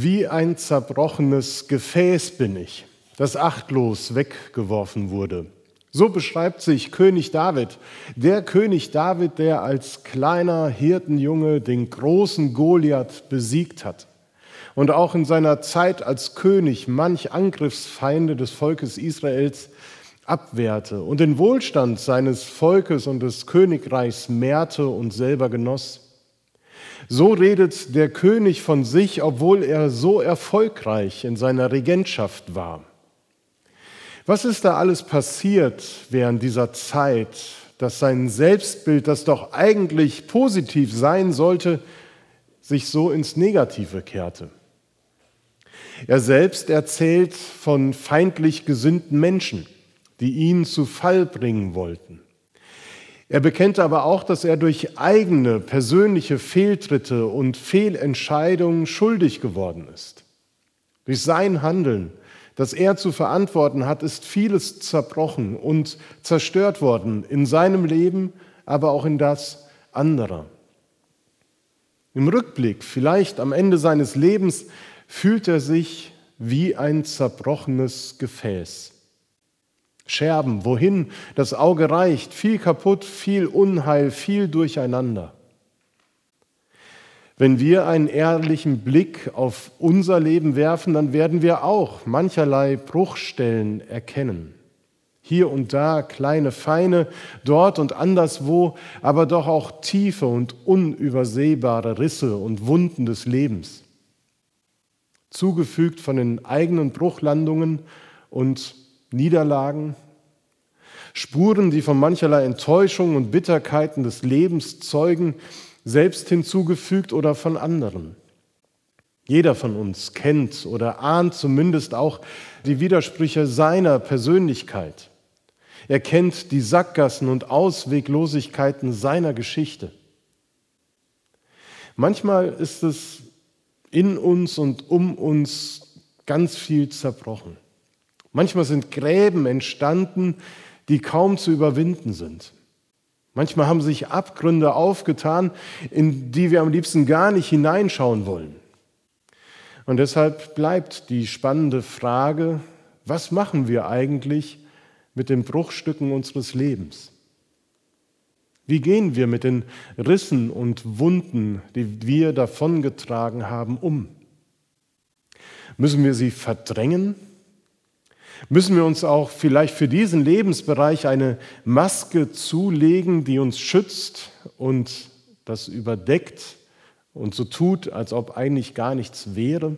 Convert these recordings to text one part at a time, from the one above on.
Wie ein zerbrochenes Gefäß bin ich, das achtlos weggeworfen wurde. So beschreibt sich König David, der König David, der als kleiner Hirtenjunge den großen Goliath besiegt hat und auch in seiner Zeit als König manch Angriffsfeinde des Volkes Israels abwehrte und den Wohlstand seines Volkes und des Königreichs mehrte und selber genoss. So redet der König von sich, obwohl er so erfolgreich in seiner Regentschaft war. Was ist da alles passiert während dieser Zeit, dass sein Selbstbild, das doch eigentlich positiv sein sollte, sich so ins Negative kehrte? Er selbst erzählt von feindlich gesinnten Menschen, die ihn zu Fall bringen wollten. Er bekennt aber auch, dass er durch eigene persönliche Fehltritte und Fehlentscheidungen schuldig geworden ist. Durch sein Handeln das er zu verantworten hat, ist vieles zerbrochen und zerstört worden in seinem Leben, aber auch in das anderer. Im Rückblick, vielleicht am Ende seines Lebens, fühlt er sich wie ein zerbrochenes Gefäß. Scherben, wohin das Auge reicht, viel kaputt, viel Unheil, viel Durcheinander. Wenn wir einen ehrlichen Blick auf unser Leben werfen, dann werden wir auch mancherlei Bruchstellen erkennen. Hier und da kleine Feine, dort und anderswo, aber doch auch tiefe und unübersehbare Risse und Wunden des Lebens. Zugefügt von den eigenen Bruchlandungen und Niederlagen, Spuren, die von mancherlei Enttäuschungen und Bitterkeiten des Lebens zeugen, selbst hinzugefügt oder von anderen. Jeder von uns kennt oder ahnt zumindest auch die Widersprüche seiner Persönlichkeit. Er kennt die Sackgassen und Ausweglosigkeiten seiner Geschichte. Manchmal ist es in uns und um uns ganz viel zerbrochen. Manchmal sind Gräben entstanden, die kaum zu überwinden sind. Manchmal haben sich Abgründe aufgetan, in die wir am liebsten gar nicht hineinschauen wollen. Und deshalb bleibt die spannende Frage, was machen wir eigentlich mit den Bruchstücken unseres Lebens? Wie gehen wir mit den Rissen und Wunden, die wir davongetragen haben, um? Müssen wir sie verdrängen Müssen wir uns auch vielleicht für diesen Lebensbereich eine Maske zulegen, die uns schützt und das überdeckt und so tut, als ob eigentlich gar nichts wäre?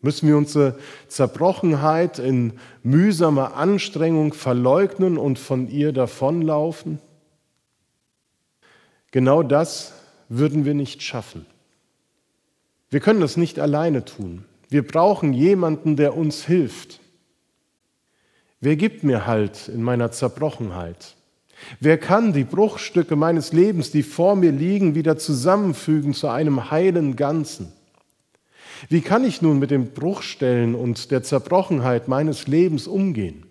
Müssen wir unsere Zerbrochenheit in mühsamer Anstrengung verleugnen und von ihr davonlaufen? Genau das würden wir nicht schaffen. Wir können das nicht alleine tun. Wir brauchen jemanden, der uns hilft. Wer gibt mir Halt in meiner Zerbrochenheit? Wer kann die Bruchstücke meines Lebens, die vor mir liegen, wieder zusammenfügen zu einem heilen Ganzen? Wie kann ich nun mit den Bruchstellen und der Zerbrochenheit meines Lebens umgehen?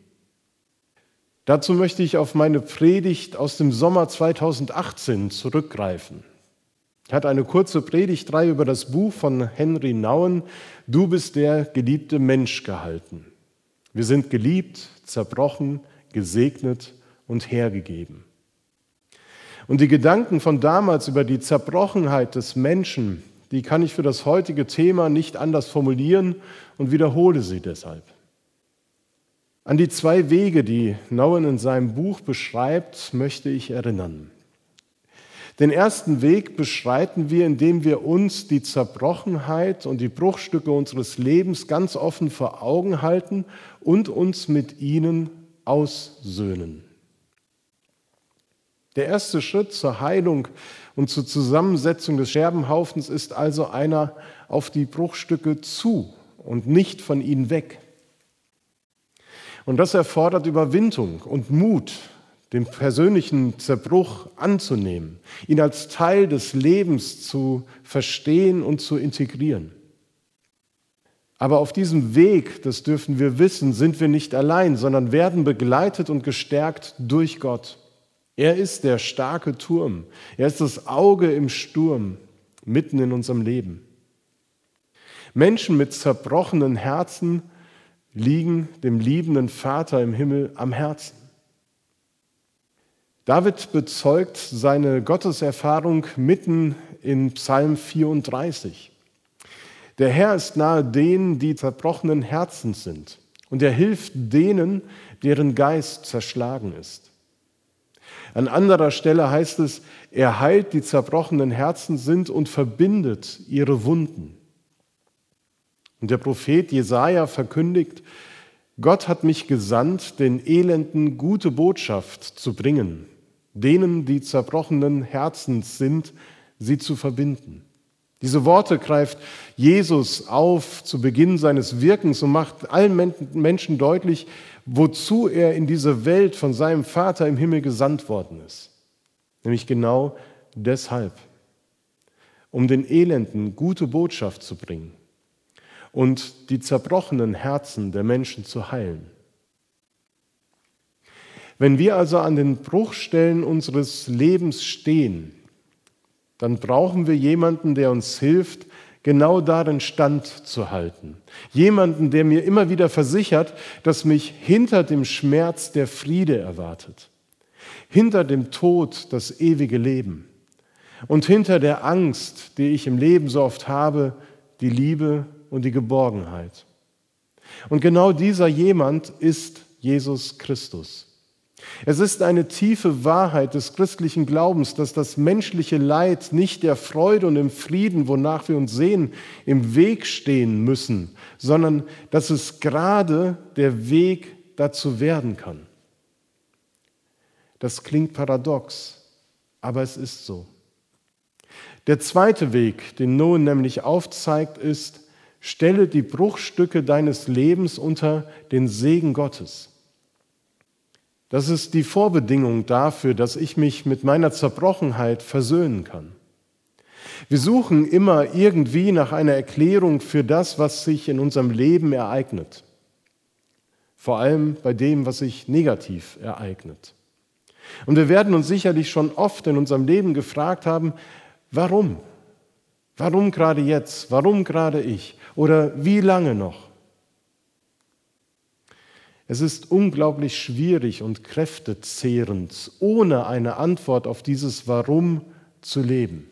Dazu möchte ich auf meine Predigt aus dem Sommer 2018 zurückgreifen. Ich hatte eine kurze Predigtreihe über das Buch von Henry Nouwen, Du bist der geliebte Mensch gehalten. Wir sind geliebt, zerbrochen, gesegnet und hergegeben. Und die Gedanken von damals über die Zerbrochenheit des Menschen, die kann ich für das heutige Thema nicht anders formulieren und wiederhole sie deshalb. An die zwei Wege, die Nouwen in seinem Buch beschreibt, möchte ich erinnern. Den ersten Weg beschreiten wir, indem wir uns die Zerbrochenheit und die Bruchstücke unseres Lebens ganz offen vor Augen halten und uns mit ihnen aussöhnen. Der erste Schritt zur Heilung und zur Zusammensetzung des Scherbenhaufens ist also einer auf die Bruchstücke zu und nicht von ihnen weg. Und das erfordert Überwindung und Mut den persönlichen Zerbruch anzunehmen, ihn als Teil des Lebens zu verstehen und zu integrieren. Aber auf diesem Weg, das dürfen wir wissen, sind wir nicht allein, sondern werden begleitet und gestärkt durch Gott. Er ist der starke Turm. Er ist das Auge im Sturm mitten in unserem Leben. Menschen mit zerbrochenen Herzen liegen dem liebenden Vater im Himmel am Herzen. David bezeugt seine Gotteserfahrung mitten in Psalm 34. Der Herr ist nahe denen, die zerbrochenen Herzens sind, und er hilft denen, deren Geist zerschlagen ist. An anderer Stelle heißt es, er heilt die zerbrochenen Herzen sind und verbindet ihre Wunden. Und der Prophet Jesaja verkündigt, Gott hat mich gesandt, den Elenden gute Botschaft zu bringen, denen, die zerbrochenen Herzens sind, sie zu verbinden. Diese Worte greift Jesus auf zu Beginn seines Wirkens und macht allen Menschen deutlich, wozu er in diese Welt von seinem Vater im Himmel gesandt worden ist. Nämlich genau deshalb, um den Elenden gute Botschaft zu bringen und die zerbrochenen Herzen der Menschen zu heilen. Wenn wir also an den Bruchstellen unseres Lebens stehen, dann brauchen wir jemanden, der uns hilft, genau darin standzuhalten. Jemanden, der mir immer wieder versichert, dass mich hinter dem Schmerz der Friede erwartet, hinter dem Tod das ewige Leben und hinter der Angst, die ich im Leben so oft habe, die Liebe und die Geborgenheit. Und genau dieser jemand ist Jesus Christus. Es ist eine tiefe Wahrheit des christlichen Glaubens, dass das menschliche Leid nicht der Freude und dem Frieden, wonach wir uns sehen, im Weg stehen müssen, sondern dass es gerade der Weg dazu werden kann. Das klingt paradox, aber es ist so. Der zweite Weg, den Noah nämlich aufzeigt, ist, stelle die Bruchstücke deines Lebens unter den Segen Gottes. Das ist die Vorbedingung dafür, dass ich mich mit meiner Zerbrochenheit versöhnen kann. Wir suchen immer irgendwie nach einer Erklärung für das, was sich in unserem Leben ereignet. Vor allem bei dem, was sich negativ ereignet. Und wir werden uns sicherlich schon oft in unserem Leben gefragt haben, warum? Warum gerade jetzt? Warum gerade ich? Oder wie lange noch? Es ist unglaublich schwierig und kräftezehrend, ohne eine Antwort auf dieses Warum zu leben.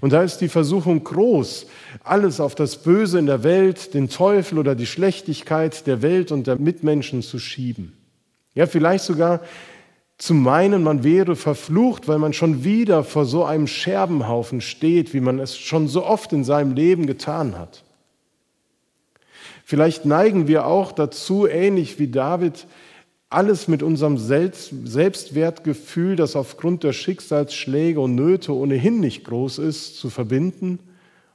Und da ist die Versuchung groß, alles auf das Böse in der Welt, den Teufel oder die Schlechtigkeit der Welt und der Mitmenschen zu schieben. Ja, vielleicht sogar zu meinen, man wäre verflucht, weil man schon wieder vor so einem Scherbenhaufen steht, wie man es schon so oft in seinem Leben getan hat. Vielleicht neigen wir auch dazu, ähnlich wie David, alles mit unserem Selbstwertgefühl, das aufgrund der Schicksalsschläge und Nöte ohnehin nicht groß ist, zu verbinden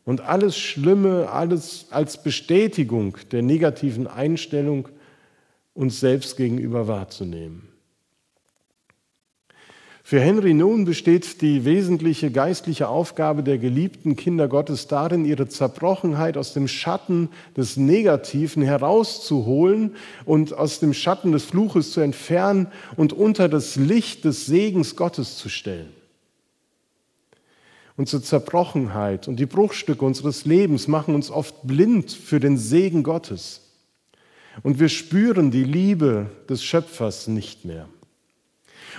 und alles Schlimme, alles als Bestätigung der negativen Einstellung uns selbst gegenüber wahrzunehmen. Für Henry Nun besteht die wesentliche geistliche Aufgabe der geliebten Kinder Gottes darin, ihre Zerbrochenheit aus dem Schatten des Negativen herauszuholen und aus dem Schatten des Fluches zu entfernen und unter das Licht des Segens Gottes zu stellen. Unsere Zerbrochenheit und die Bruchstücke unseres Lebens machen uns oft blind für den Segen Gottes. Und wir spüren die Liebe des Schöpfers nicht mehr.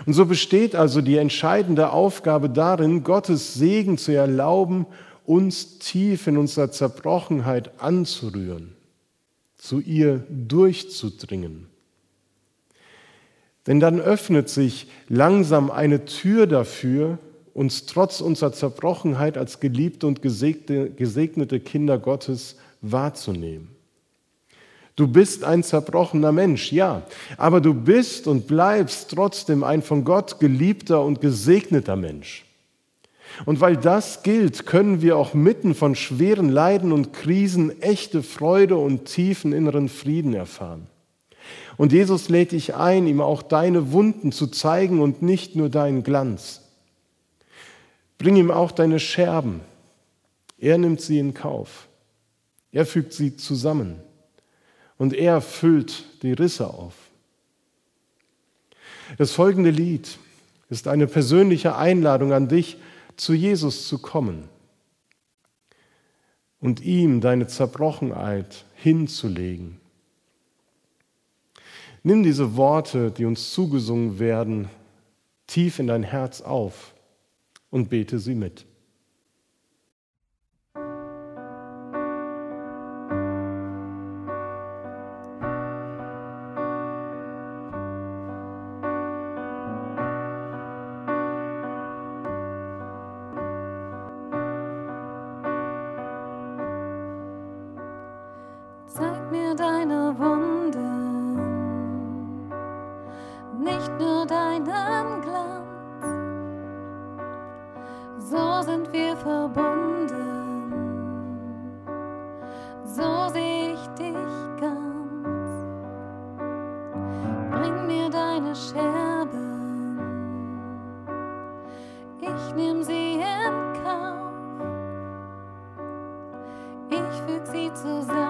Und so besteht also die entscheidende Aufgabe darin, Gottes Segen zu erlauben, uns tief in unserer Zerbrochenheit anzurühren, zu ihr durchzudringen. Denn dann öffnet sich langsam eine Tür dafür, uns trotz unserer Zerbrochenheit als geliebte und gesegnete Kinder Gottes wahrzunehmen. Du bist ein zerbrochener Mensch, ja, aber du bist und bleibst trotzdem ein von Gott geliebter und gesegneter Mensch. Und weil das gilt, können wir auch mitten von schweren Leiden und Krisen echte Freude und tiefen inneren Frieden erfahren. Und Jesus lädt dich ein, ihm auch deine Wunden zu zeigen und nicht nur deinen Glanz. Bring ihm auch deine Scherben. Er nimmt sie in Kauf. Er fügt sie zusammen und er füllt die Risse auf. Das folgende Lied ist eine persönliche Einladung an dich, zu Jesus zu kommen. und ihm deine Zerbrochenheit hinzulegen. Nimm diese Worte, die uns zugesungen werden, tief in dein Herz auf und bete sie mit. ich nehm sie in Kauf. Ich füg sie zusammen.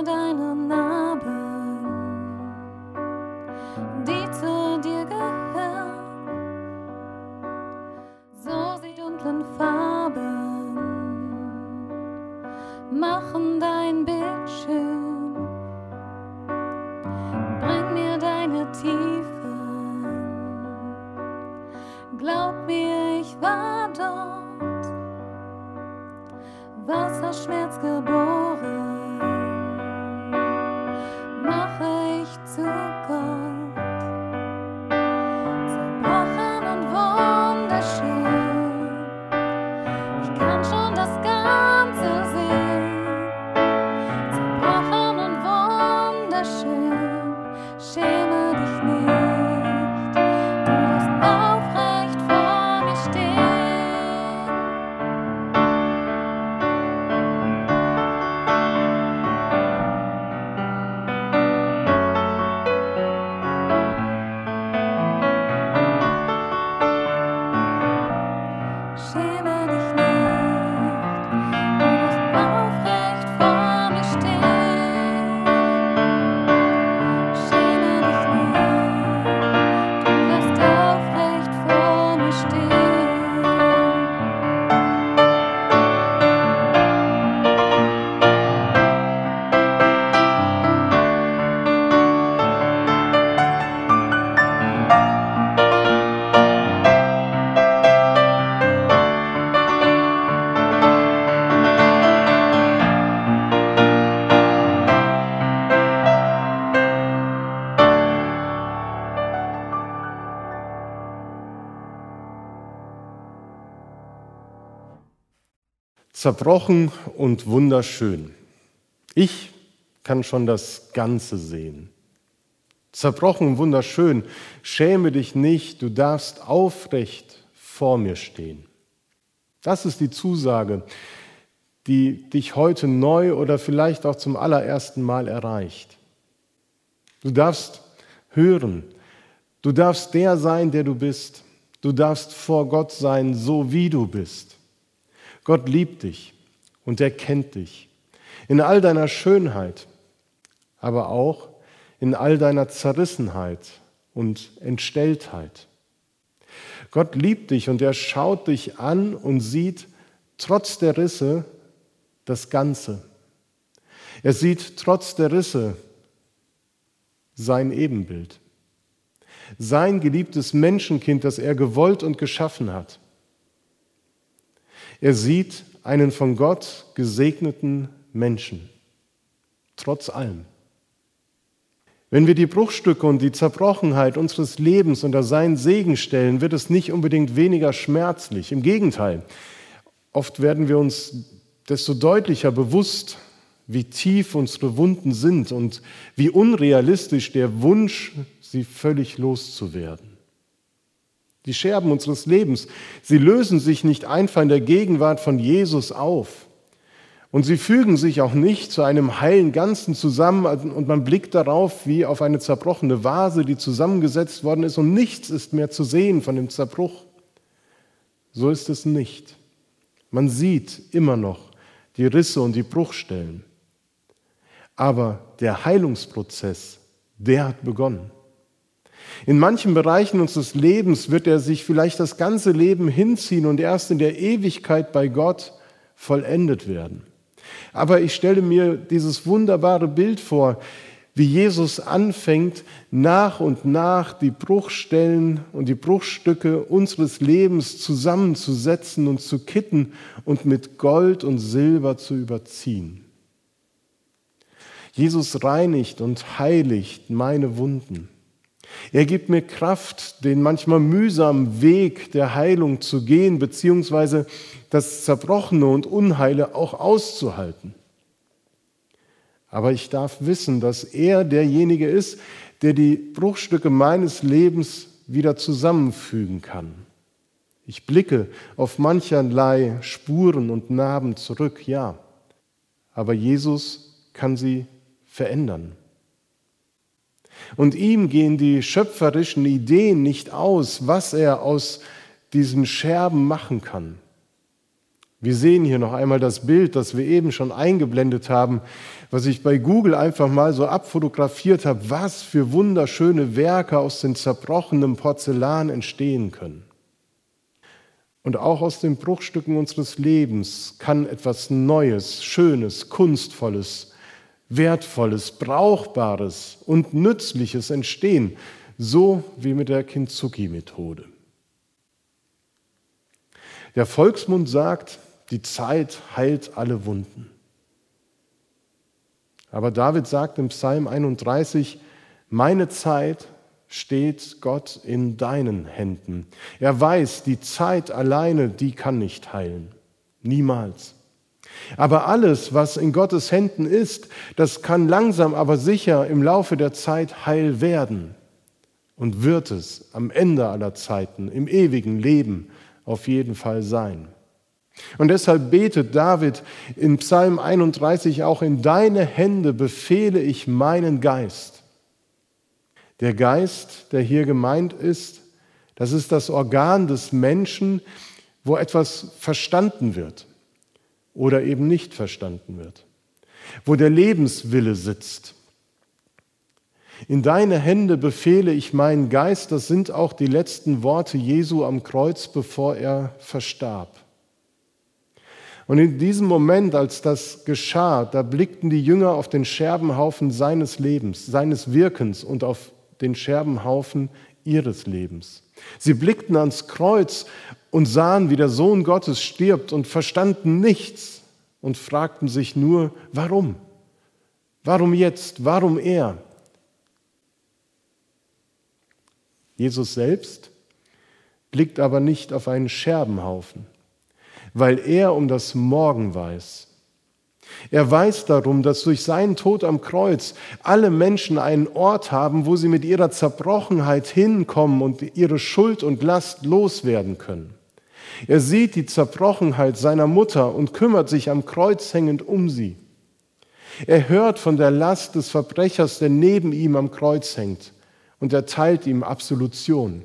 and I know zerbrochen und wunderschön. Ich kann schon das Ganze sehen. Zerbrochen und wunderschön, schäme dich nicht, du darfst aufrecht vor mir stehen. Das ist die Zusage, die dich heute neu oder vielleicht auch zum allerersten Mal erreicht. Du darfst hören, du darfst der sein, der du bist. Du darfst vor Gott sein, so wie du bist. Gott liebt dich und er kennt dich in all deiner Schönheit, aber auch in all deiner Zerrissenheit und Entstelltheit. Gott liebt dich und er schaut dich an und sieht trotz der Risse das Ganze. Er sieht trotz der Risse sein Ebenbild, sein geliebtes Menschenkind, das er gewollt und geschaffen hat. Er sieht einen von Gott gesegneten Menschen, trotz allem. Wenn wir die Bruchstücke und die Zerbrochenheit unseres Lebens unter seinen Segen stellen, wird es nicht unbedingt weniger schmerzlich. Im Gegenteil, oft werden wir uns desto deutlicher bewusst, wie tief unsere Wunden sind und wie unrealistisch der Wunsch sie völlig loszuwerden. Die Scherben unseres Lebens, sie lösen sich nicht einfach in der Gegenwart von Jesus auf. Und sie fügen sich auch nicht zu einem heilen Ganzen zusammen und man blickt darauf wie auf eine zerbrochene Vase, die zusammengesetzt worden ist und nichts ist mehr zu sehen von dem Zerbruch. So ist es nicht. Man sieht immer noch die Risse und die Bruchstellen. Aber der Heilungsprozess, der hat begonnen. In manchen Bereichen unseres Lebens wird er sich vielleicht das ganze Leben hinziehen und erst in der Ewigkeit bei Gott vollendet werden. Aber ich stelle mir dieses wunderbare Bild vor, wie Jesus anfängt, nach und nach die Bruchstellen und die Bruchstücke unseres Lebens zusammenzusetzen und zu kitten und mit Gold und Silber zu überziehen. Jesus reinigt und heiligt meine Wunden. Er gibt mir Kraft, den manchmal mühsamen Weg der Heilung zu gehen, beziehungsweise das Zerbrochene und Unheile auch auszuhalten. Aber ich darf wissen, dass er derjenige ist, der die Bruchstücke meines Lebens wieder zusammenfügen kann. Ich blicke auf mancherlei Spuren und Narben zurück, ja, aber Jesus kann sie verändern. Und ihm gehen die schöpferischen Ideen nicht aus, was er aus diesen Scherben machen kann. Wir sehen hier noch einmal das Bild, das wir eben schon eingeblendet haben, was ich bei Google einfach mal so abfotografiert habe, was für wunderschöne Werke aus den zerbrochenen Porzellan entstehen können. Und auch aus den Bruchstücken unseres Lebens kann etwas Neues, Schönes, Kunstvolles, Wertvolles, Brauchbares und Nützliches entstehen, so wie mit der Kintsugi-Methode. Der Volksmund sagt, die Zeit heilt alle Wunden. Aber David sagt im Psalm 31, meine Zeit steht Gott in deinen Händen. Er weiß, die Zeit alleine, die kann nicht heilen. Niemals. Aber alles, was in Gottes Händen ist, das kann langsam aber sicher im Laufe der Zeit heil werden und wird es am Ende aller Zeiten, im ewigen Leben auf jeden Fall sein. Und deshalb betet David in Psalm 31 auch, in deine Hände befehle ich meinen Geist. Der Geist, der hier gemeint ist, das ist das Organ des Menschen, wo etwas verstanden wird oder eben nicht verstanden wird, wo der Lebenswille sitzt. In deine Hände befehle ich meinen Geist, das sind auch die letzten Worte Jesu am Kreuz, bevor er verstarb. Und in diesem Moment, als das geschah, da blickten die Jünger auf den Scherbenhaufen seines Lebens, seines Wirkens und auf den Scherbenhaufen ihres Lebens. Sie blickten ans Kreuz und sahen, wie der Sohn Gottes stirbt und verstanden nichts und fragten sich nur, warum? Warum jetzt? Warum er? Jesus selbst blickt aber nicht auf einen Scherbenhaufen weil er um das Morgen weiß. Er weiß darum, dass durch seinen Tod am Kreuz alle Menschen einen Ort haben, wo sie mit ihrer Zerbrochenheit hinkommen und ihre Schuld und Last loswerden können. Er sieht die Zerbrochenheit seiner Mutter und kümmert sich am Kreuz hängend um sie. Er hört von der Last des Verbrechers, der neben ihm am Kreuz hängt, und erteilt ihm Absolution.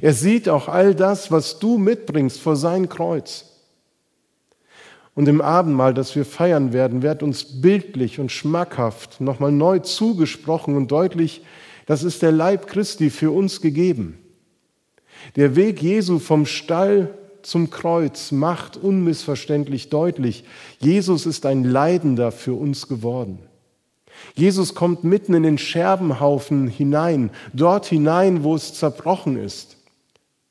Er sieht auch all das, was du mitbringst vor sein Kreuz. Und im Abendmahl, das wir feiern werden, wird uns bildlich und schmackhaft nochmal neu zugesprochen und deutlich, das ist der Leib Christi für uns gegeben. Der Weg Jesu vom Stall zum Kreuz macht unmissverständlich deutlich, Jesus ist ein Leidender für uns geworden. Jesus kommt mitten in den Scherbenhaufen hinein, dort hinein, wo es zerbrochen ist,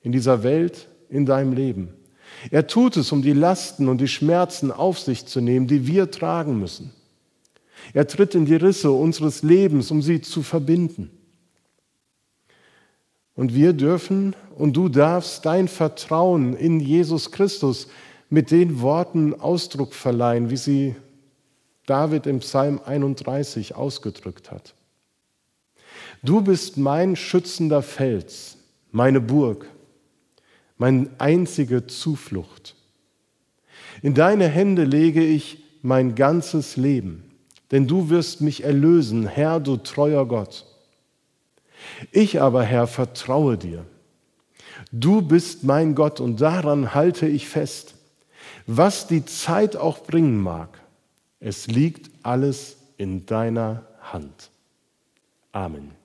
in dieser Welt, in deinem Leben. Er tut es, um die Lasten und die Schmerzen auf sich zu nehmen, die wir tragen müssen. Er tritt in die Risse unseres Lebens, um sie zu verbinden. Und wir dürfen und du darfst dein Vertrauen in Jesus Christus mit den Worten Ausdruck verleihen, wie sie David im Psalm 31 ausgedrückt hat. Du bist mein schützender Fels, meine Burg, meine einzige Zuflucht. In deine Hände lege ich mein ganzes Leben, denn du wirst mich erlösen, Herr, du treuer Gott. Ich aber, Herr, vertraue dir. Du bist mein Gott und daran halte ich fest. Was die Zeit auch bringen mag, es liegt alles in deiner Hand. Amen.